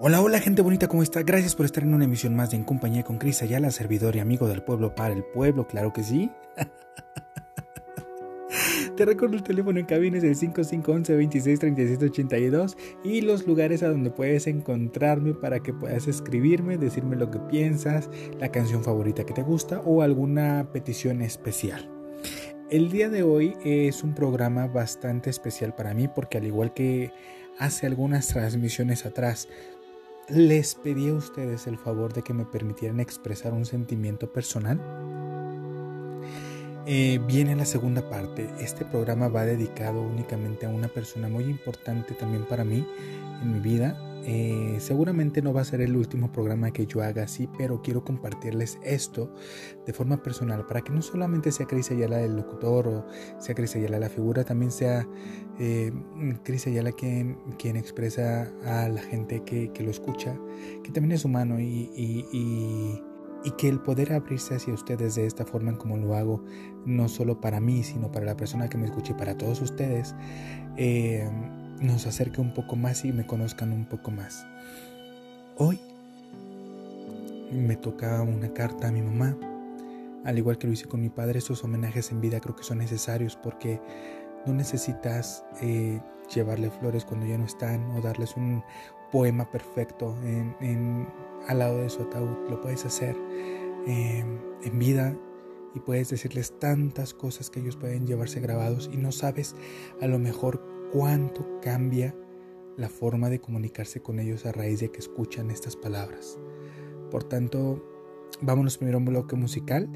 Hola, hola gente bonita, ¿cómo está? Gracias por estar en una emisión más de En Compañía con Cris Ayala, servidor y amigo del pueblo para el pueblo, claro que sí. Te recuerdo el teléfono en cabina es el 5511 263782 y los lugares a donde puedes encontrarme para que puedas escribirme, decirme lo que piensas, la canción favorita que te gusta o alguna petición especial. El día de hoy es un programa bastante especial para mí porque al igual que hace algunas transmisiones atrás les pedí a ustedes el favor de que me permitieran expresar un sentimiento personal. Eh, viene la segunda parte. Este programa va dedicado únicamente a una persona muy importante también para mí en mi vida eh, seguramente no va a ser el último programa que yo haga así, pero quiero compartirles esto de forma personal para que no solamente sea Cris Ayala el locutor o sea Cris Ayala la figura, también sea eh, Cris Ayala quien, quien expresa a la gente que, lo escucha, que también es humano y, y, que el poder abrirse hacia ustedes de esta forma como lo hago, no solo para mí, sino para la persona que me escuche y para todos ustedes. Eh, nos acerque un poco más y me conozcan un poco más. Hoy me toca una carta a mi mamá. Al igual que lo hice con mi padre, esos homenajes en vida creo que son necesarios porque no necesitas eh, llevarle flores cuando ya no están o darles un poema perfecto al lado de su ataúd. Lo puedes hacer eh, en vida y puedes decirles tantas cosas que ellos pueden llevarse grabados y no sabes a lo mejor cuánto cambia la forma de comunicarse con ellos a raíz de que escuchan estas palabras. Por tanto, vámonos primero a un bloque musical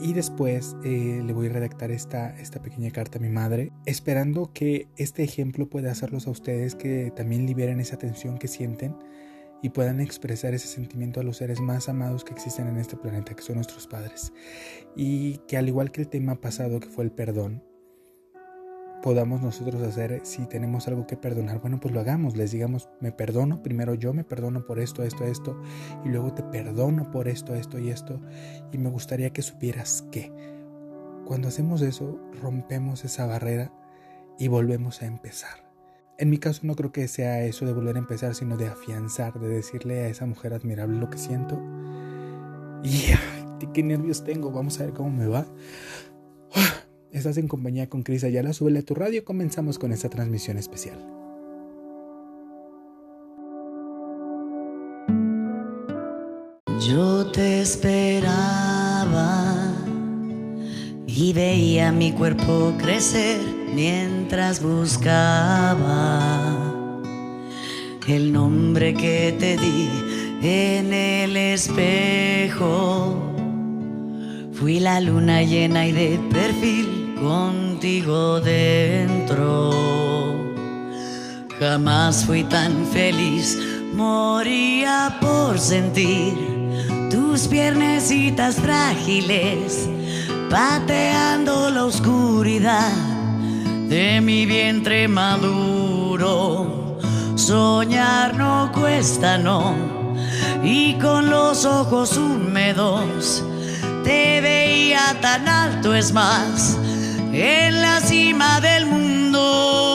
y después eh, le voy a redactar esta, esta pequeña carta a mi madre, esperando que este ejemplo pueda hacerlos a ustedes que también liberen esa tensión que sienten y puedan expresar ese sentimiento a los seres más amados que existen en este planeta, que son nuestros padres. Y que al igual que el tema pasado que fue el perdón, podamos nosotros hacer, si tenemos algo que perdonar, bueno, pues lo hagamos, les digamos, me perdono, primero yo me perdono por esto, esto, esto, y luego te perdono por esto, esto y esto, y me gustaría que supieras que cuando hacemos eso, rompemos esa barrera y volvemos a empezar. En mi caso no creo que sea eso de volver a empezar, sino de afianzar, de decirle a esa mujer admirable lo que siento. Y qué nervios tengo, vamos a ver cómo me va. Estás en compañía con Cris Ayala, súbele a tu radio, comenzamos con esta transmisión especial. Yo te esperaba y veía mi cuerpo crecer mientras buscaba el nombre que te di en el espejo. Fui la luna llena y de perfil contigo dentro. Jamás fui tan feliz, moría por sentir tus piernecitas frágiles, pateando la oscuridad de mi vientre maduro. Soñar no cuesta, no, y con los ojos húmedos te veía tan alto, es más en la cima del mundo.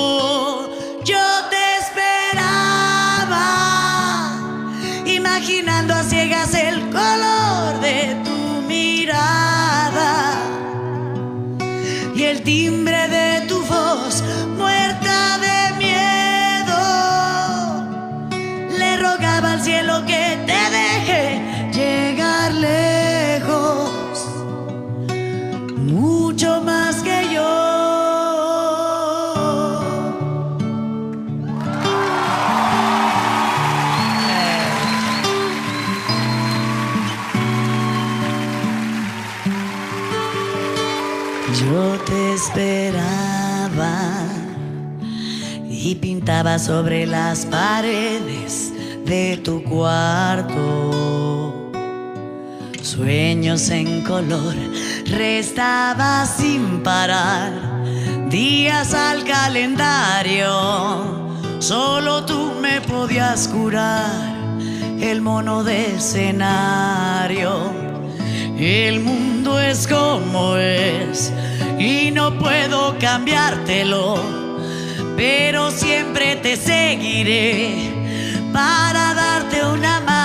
Y pintaba sobre las paredes de tu cuarto. Sueños en color, restaba sin parar días al calendario. Solo tú me podías curar el mono de escenario. El mundo es como es y no puedo cambiártelo, pero siempre te seguiré para darte una mano.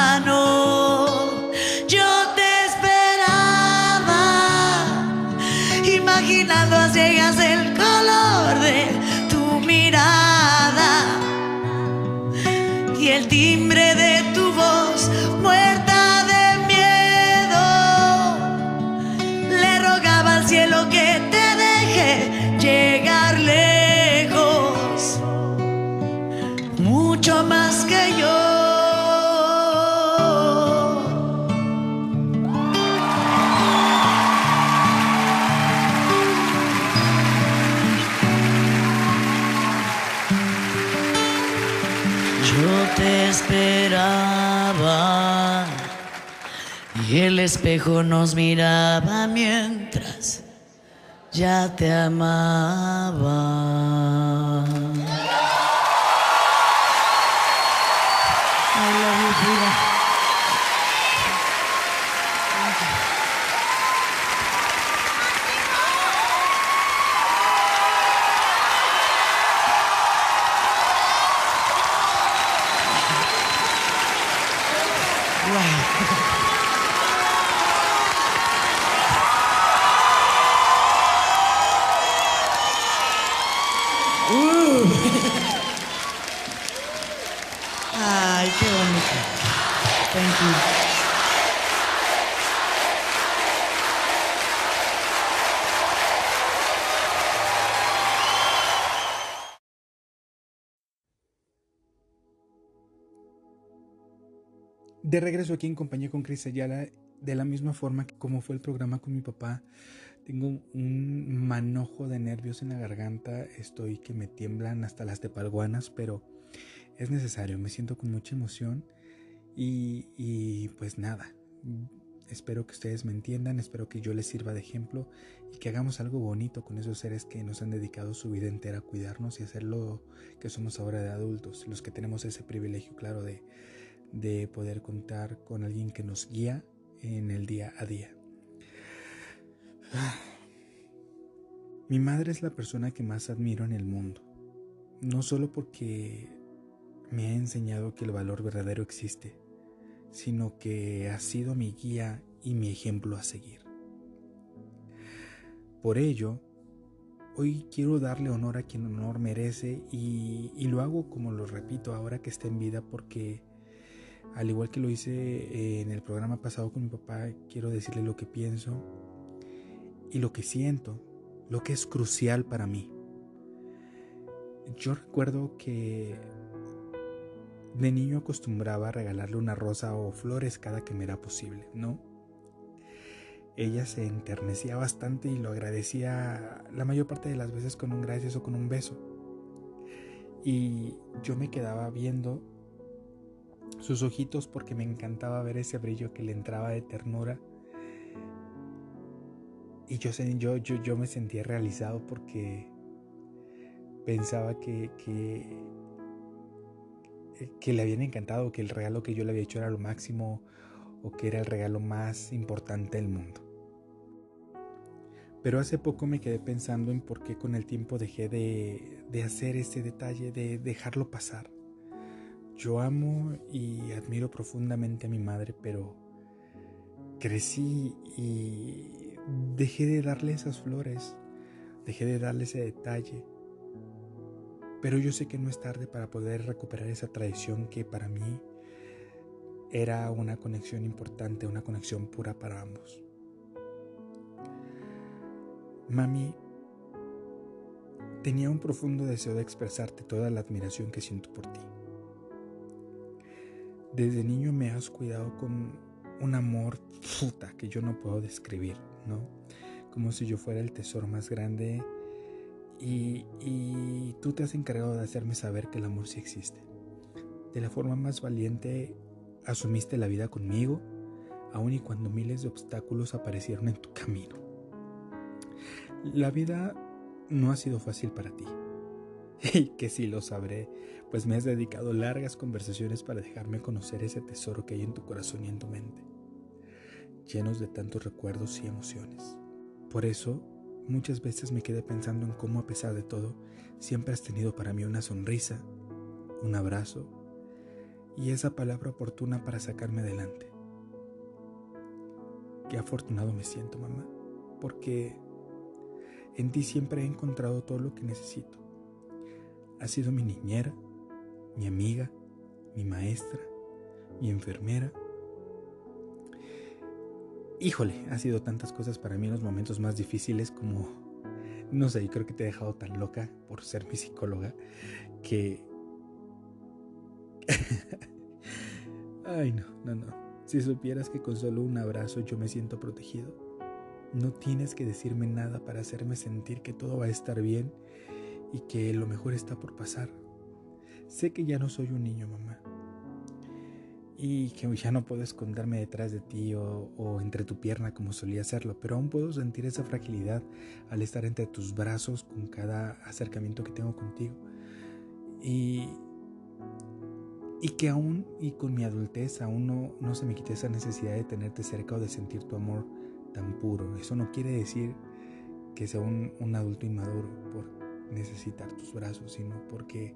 Espejo nos miraba mientras ya te amaba. De regreso aquí en compañía con Cris Ayala, de la misma forma como fue el programa con mi papá, tengo un manojo de nervios en la garganta, estoy que me tiemblan hasta las tepalguanas, pero es necesario, me siento con mucha emoción y, y pues nada, espero que ustedes me entiendan, espero que yo les sirva de ejemplo y que hagamos algo bonito con esos seres que nos han dedicado su vida entera a cuidarnos y hacer lo que somos ahora de adultos, los que tenemos ese privilegio, claro, de, de poder contar con alguien que nos guía en el día a día. Mi madre es la persona que más admiro en el mundo, no solo porque me ha enseñado que el valor verdadero existe, sino que ha sido mi guía y mi ejemplo a seguir. Por ello, hoy quiero darle honor a quien honor merece y, y lo hago como lo repito ahora que está en vida porque al igual que lo hice eh, en el programa pasado con mi papá, quiero decirle lo que pienso y lo que siento, lo que es crucial para mí. Yo recuerdo que de niño acostumbraba a regalarle una rosa o flores cada que me era posible, ¿no? Ella se enternecía bastante y lo agradecía la mayor parte de las veces con un gracias o con un beso. Y yo me quedaba viendo sus ojitos porque me encantaba ver ese brillo que le entraba de ternura. Y yo, yo, yo, yo me sentía realizado porque pensaba que, que, que le habían encantado, que el regalo que yo le había hecho era lo máximo o que era el regalo más importante del mundo. Pero hace poco me quedé pensando en por qué con el tiempo dejé de, de hacer ese detalle, de dejarlo pasar. Yo amo y admiro profundamente a mi madre, pero crecí y dejé de darle esas flores, dejé de darle ese detalle. Pero yo sé que no es tarde para poder recuperar esa tradición que para mí era una conexión importante, una conexión pura para ambos. Mami, tenía un profundo deseo de expresarte toda la admiración que siento por ti. Desde niño me has cuidado con un amor puta que yo no puedo describir, ¿no? Como si yo fuera el tesoro más grande y, y tú te has encargado de hacerme saber que el amor sí existe. De la forma más valiente asumiste la vida conmigo, aun y cuando miles de obstáculos aparecieron en tu camino. La vida no ha sido fácil para ti. Y que sí lo sabré, pues me has dedicado largas conversaciones para dejarme conocer ese tesoro que hay en tu corazón y en tu mente, llenos de tantos recuerdos y emociones. Por eso, muchas veces me quedé pensando en cómo a pesar de todo, siempre has tenido para mí una sonrisa, un abrazo y esa palabra oportuna para sacarme adelante. Qué afortunado me siento, mamá, porque en ti siempre he encontrado todo lo que necesito. Has sido mi niñera, mi amiga, mi maestra, mi enfermera. Híjole, ha sido tantas cosas para mí en los momentos más difíciles como, no sé, creo que te he dejado tan loca por ser mi psicóloga que... Ay, no, no, no. Si supieras que con solo un abrazo yo me siento protegido. No tienes que decirme nada para hacerme sentir que todo va a estar bien y que lo mejor está por pasar. Sé que ya no soy un niño, mamá. Y que ya no puedo esconderme detrás de ti o, entre tu pierna como solía hacerlo, pero aún puedo sentir esa fragilidad al estar entre tus brazos con cada acercamiento que tengo contigo. Y, y que aún y con mi adultez aún no, no se me quite esa necesidad de tenerte cerca o de sentir tu amor tan puro. Eso no quiere decir que sea un, un adulto inmaduro por necesitar tus brazos, sino porque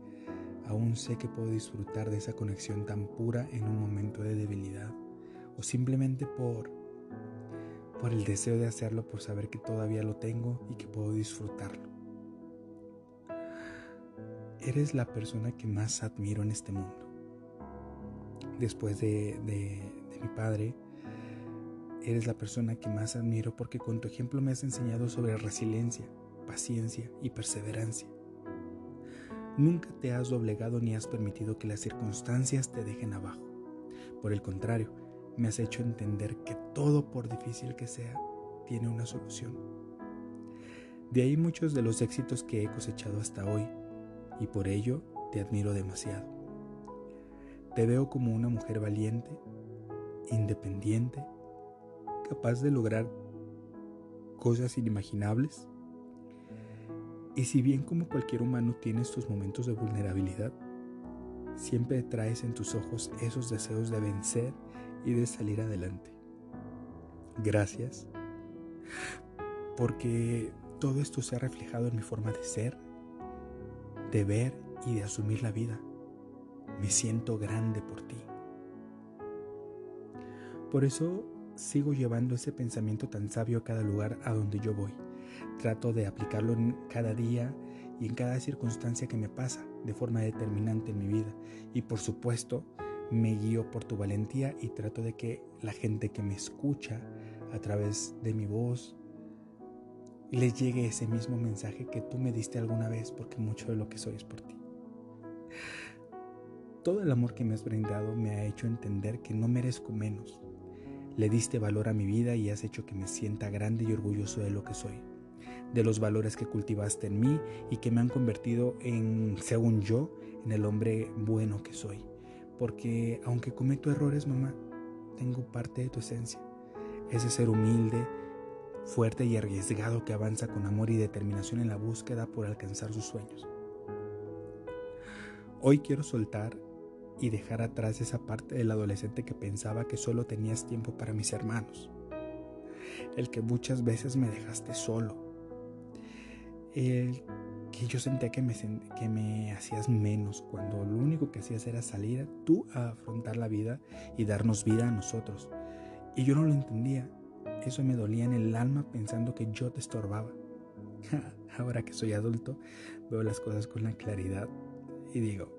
aún sé que puedo disfrutar de esa conexión tan pura en un momento de debilidad o simplemente por por el deseo de hacerlo, por saber que todavía lo tengo y que puedo disfrutarlo. Eres la persona que más admiro en este mundo. Después de, de, de mi padre, Eres la persona que más admiro porque con tu ejemplo me has enseñado sobre resiliencia, paciencia y perseverancia. Nunca te has doblegado ni has permitido que las circunstancias te dejen abajo. Por el contrario, me has hecho entender que todo, por difícil que sea, tiene una solución. De ahí muchos de los éxitos que he cosechado hasta hoy, y por ello te admiro demasiado. Te veo como una mujer valiente, independiente capaz de lograr cosas inimaginables. Y si bien como cualquier humano tienes tus momentos de vulnerabilidad, siempre traes en tus ojos esos deseos de vencer y de salir adelante. Gracias, porque todo esto se ha reflejado en mi forma de ser, de ver y de asumir la vida. Me siento grande por ti. Por eso sigo llevando ese pensamiento tan sabio a cada lugar a donde yo voy. Trato de aplicarlo en cada día y en cada circunstancia que me pasa de forma determinante en mi vida. Y por supuesto, me guío por tu valentía y trato de que la gente que me escucha a través de mi voz les llegue ese mismo mensaje que tú me diste alguna vez porque mucho de lo que soy es por ti. Todo el amor que me has brindado me ha hecho entender que no merezco menos, le diste valor a mi vida y has hecho que me sienta grande y orgulloso de lo que soy, de los valores que cultivaste en mí y que me han convertido en, según yo, en el hombre bueno que soy. Porque aunque cometo errores, mamá, tengo parte de tu esencia. Ese ser humilde, fuerte y arriesgado que avanza con amor y determinación en la búsqueda por alcanzar sus sueños. Hoy quiero soltar y dejar atrás esa parte del adolescente que pensaba que solo tenías tiempo para mis hermanos, el que muchas veces me dejaste solo, el que yo sentía que me, que me hacías menos cuando lo único que hacías era salir tú a afrontar la vida y darnos vida a nosotros. Y yo no lo entendía, eso me dolía en el alma pensando que yo te estorbaba. Ahora que soy adulto, veo las cosas con la claridad y digo,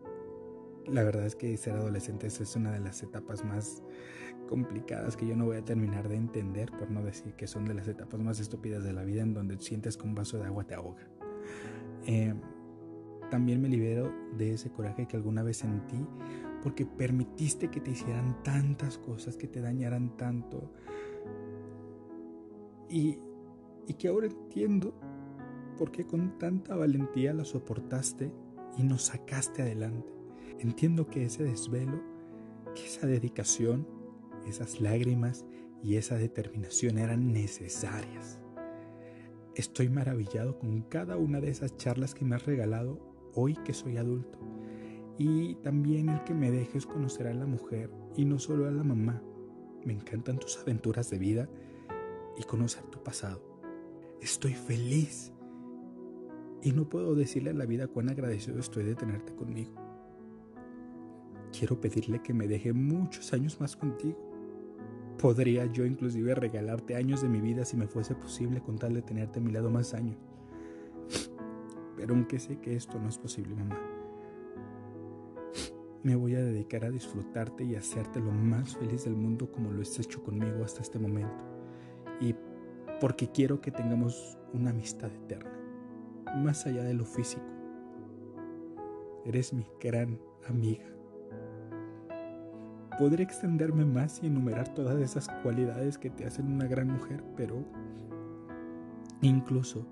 la verdad es que ser adolescente es una de las etapas más complicadas que yo no voy a terminar de entender, por no decir que son de las etapas más estúpidas de la vida en donde sientes que un vaso de agua te ahoga. Eh, también me libero de ese coraje que alguna vez sentí porque permitiste que te hicieran tantas cosas, que te dañaran tanto. Y, y que ahora entiendo por qué con tanta valentía la soportaste y nos sacaste adelante. Entiendo que ese desvelo, que esa dedicación, esas lágrimas y esa determinación eran necesarias. Estoy maravillado con cada una de esas charlas que me has regalado hoy que soy adulto. Y también el que me dejes conocer a la mujer y no solo a la mamá. Me encantan tus aventuras de vida y conocer tu pasado. Estoy feliz y no puedo decirle a la vida cuán agradecido estoy de tenerte conmigo. quiero pedirle que me deje muchos años más contigo. Podría yo inclusive regalarte años de mi vida si me fuese posible con tal de tenerte a mi lado más años. Pero aunque sé que esto no es posible, mamá, me voy a dedicar a disfrutarte y hacerte lo más feliz del mundo como lo has hecho conmigo hasta este momento. Y porque quiero que tengamos una amistad eterna, más allá de lo físico. Eres mi gran amiga. Podría extenderme más y enumerar todas esas cualidades que te hacen una gran mujer, pero incluso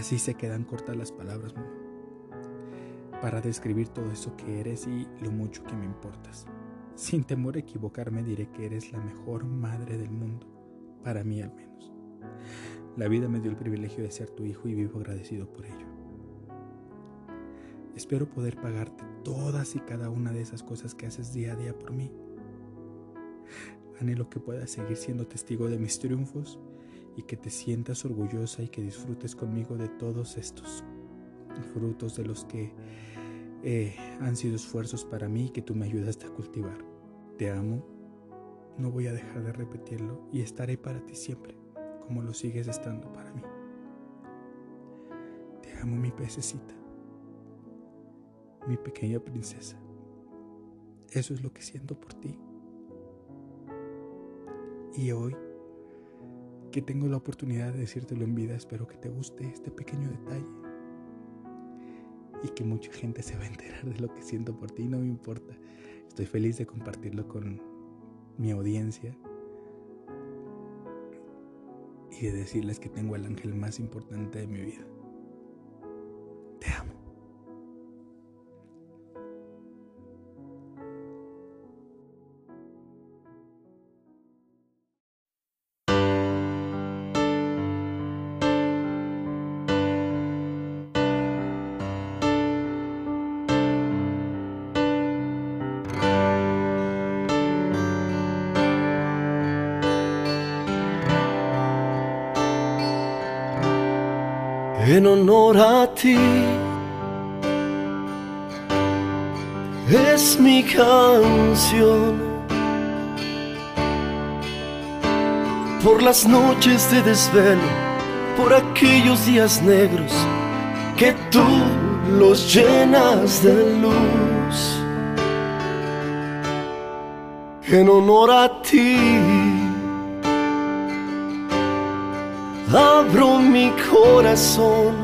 Así se quedan cortas las palabras, mamá, para describir todo eso que eres y lo mucho que me importas. Sin temor a equivocarme diré que eres la mejor madre del mundo, para mí al menos. La vida me dio el privilegio de ser tu hijo y vivo agradecido por ello. Espero poder pagarte todas y cada una de esas cosas que haces día a día por mí. Anhelo que puedas seguir siendo testigo de mis triunfos y que te sientas orgullosa y que disfrutes conmigo de todos estos frutos de los que eh, han sido esfuerzos para mí y que tú me ayudaste a cultivar. Te amo, no voy a dejar de repetirlo y estaré para ti siempre, como lo sigues estando para mí. Te amo mi pececita, mi pequeña princesa. Eso es lo que siento por ti. Y hoy que tengo la oportunidad de decírtelo en vida, espero que te guste este pequeño detalle y que mucha gente se va a enterar de lo que siento por ti, no me importa. Estoy feliz de compartirlo con mi audiencia y de decirles que tengo el ángel más importante de mi vida. En honor a ti. Es mi canción por las noches de desvelo, por aquellos días negros que tú los llenas de luz. En honor a ti abro mi corazón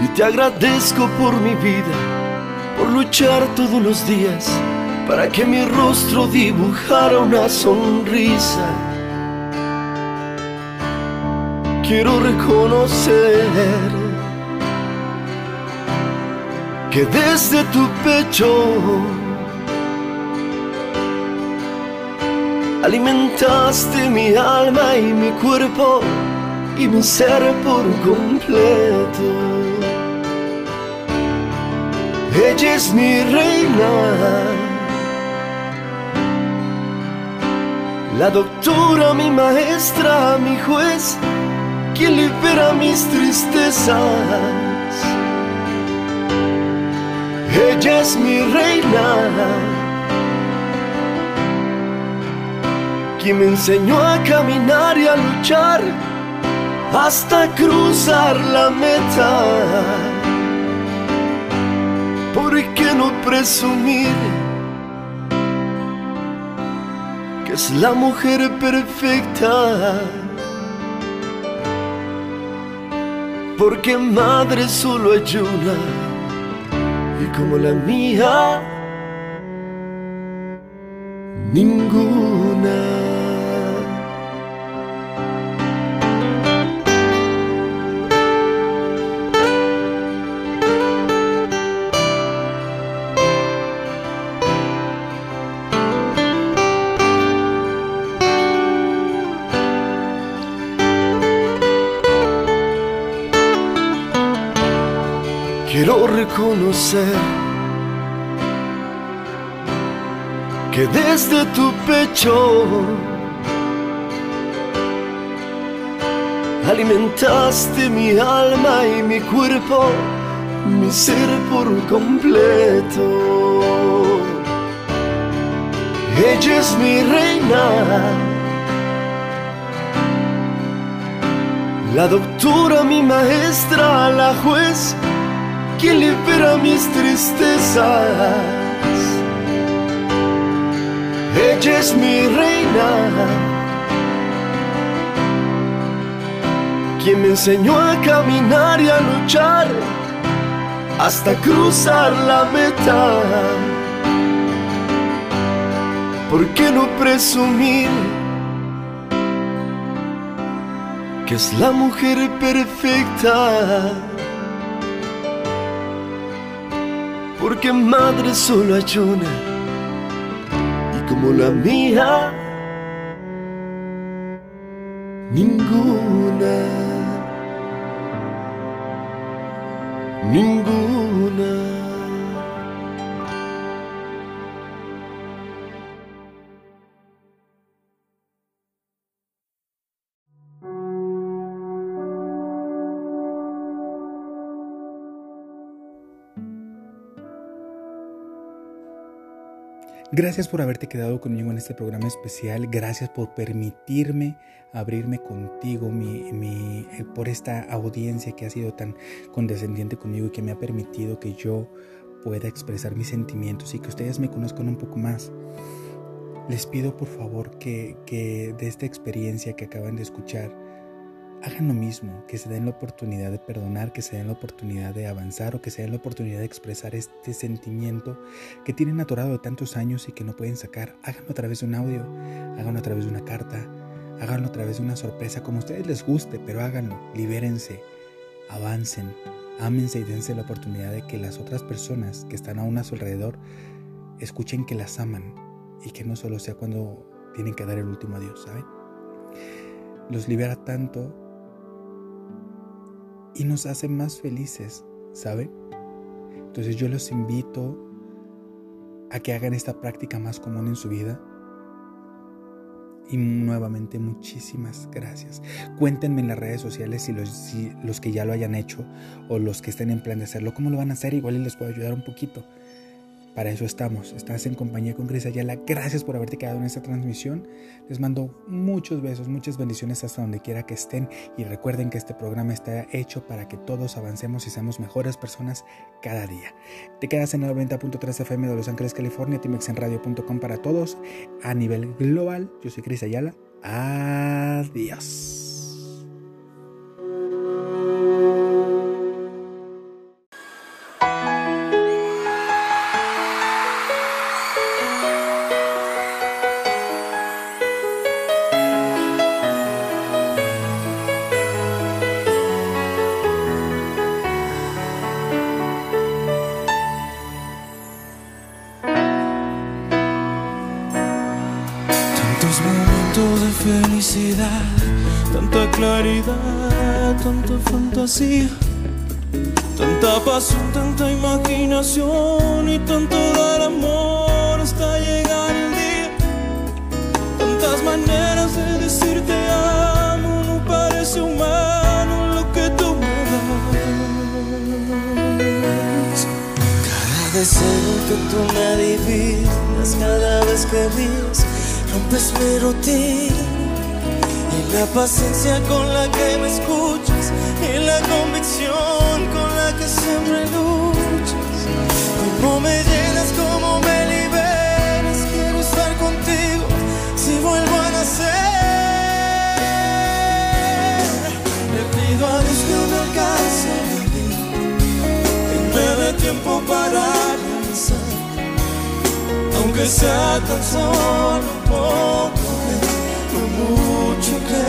y te agradezco por mi vida, por luchar todos los días para que mi rostro dibujara una sonrisa. Quiero reconocer que desde tu pecho Alimentaste mi alma y mi cuerpo y mi ser por completo. Ella es mi reina, la doctora, mi maestra, mi juez, quien libera mis tristezas. Ella es mi reina quien me enseñó a caminar y a luchar hasta cruzar la meta. ¿Por qué no presumir que es la mujer perfecta? Porque madre solo hay una y como la mía, ninguna. Quiero reconocer que desde tu pecho alimentaste mi alma y mi cuerpo, mi ser por completo. Ella es mi reina, la doctora, mi maestra, la juez, quien libera mis tristezas. Ella es mi reina quien me enseñó a caminar y a luchar hasta cruzar la meta. ¿Por qué no presumir que es la mujer perfecta? Porque madre solo hay una y como la mía, ninguna. ninguna. Gracias por haberte quedado conmigo en este programa especial. Gracias por permitirme abrirme contigo, mi, eh, por esta audiencia que ha sido tan condescendiente conmigo y que me ha permitido que yo pueda expresar mis sentimientos y que ustedes me conozcan un poco más. Les pido por favor que, que de esta experiencia que acaban de escuchar, hagan lo mismo, que se den la oportunidad de perdonar, que se den la oportunidad de avanzar o que se den la oportunidad de expresar este sentimiento que tienen atorado de tantos años y que no pueden sacar. Háganlo a través de un audio, háganlo a través de una carta, háganlo a través de una sorpresa, como a ustedes les guste, pero háganlo, libérense, avancen, ámense y dense la oportunidad de que las otras personas que están aún a su alrededor escuchen que las aman y que no solo sea cuando tienen que dar el último adiós, ¿saben? Los libera tanto y nos hace más felices, ¿saben? Entonces yo los invito a que hagan esta práctica más común en su vida. Y nuevamente muchísimas gracias. Cuéntenme en las redes sociales si los, si los que ya lo hayan hecho o los que estén en plan de hacerlo, cómo lo van a hacer. Igual les puedo ayudar un poquito. Para eso estamos. Estás en compañía con Cris Ayala. Gracias por haberte quedado en esta transmisión. Les mando muchos besos, muchas bendiciones hasta donde quiera que estén. Y recuerden que este programa está hecho para que todos avancemos y seamos mejores personas cada día. Te quedas en el 90.3 FM de Los Ángeles, California, timexenradio.com para todos a nivel global. Yo soy Cris Ayala. Adiós. Tanta fantasía, tanta pasión, tanta imaginación y tanto dar amor hasta llegar el día. Tantas maneras de decirte amo, no parece humano lo que tú me das. Cada deseo que tú me adivinas, cada vez que ríes, rompes mi rutina la paciencia con la que me escuchas y la convicción con la que siempre luchas. Cómo me llenas, cómo me liberas. Quiero estar contigo si vuelvo a nacer. Le pido a Dios que me alcance que me dé tiempo para pensar, aunque sea tan solo un poco mucho que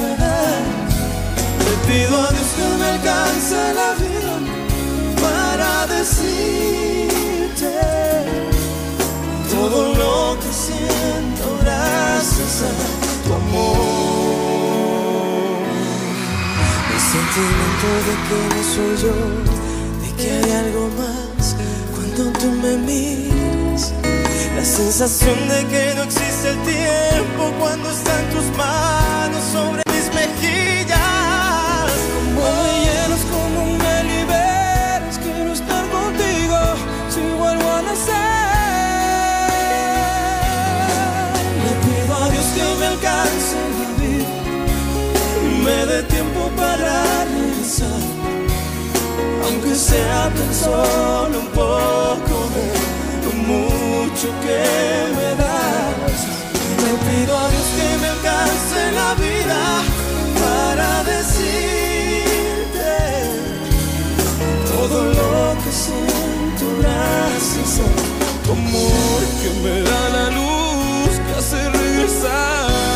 me das. Le pido a Dios que me alcance la vida para decirte todo lo que siento gracias a tu amor. El sentimiento de que no soy yo, de que hay algo más cuando tú me miras. La sensación de que no existe el tiempo cuando están tus manos sobre mis mejillas. Como me llenas, como me liberas, quiero estar contigo si vuelvo a nacer. Le pido a Dios que me alcance la vida y me dé tiempo para regresar, aunque sea tan solo un poco mucho que me das. Le pido a Dios que me alcance la vida para decirte todo lo que siento gracias a tu amor que me da la luz que hace regresar,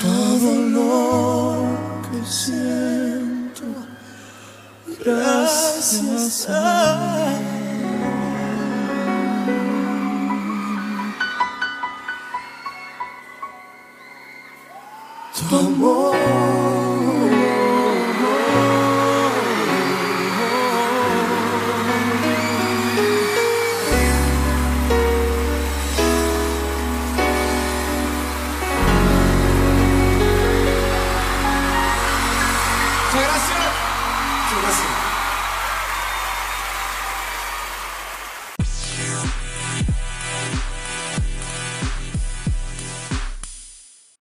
todo lo que siento. Gracias a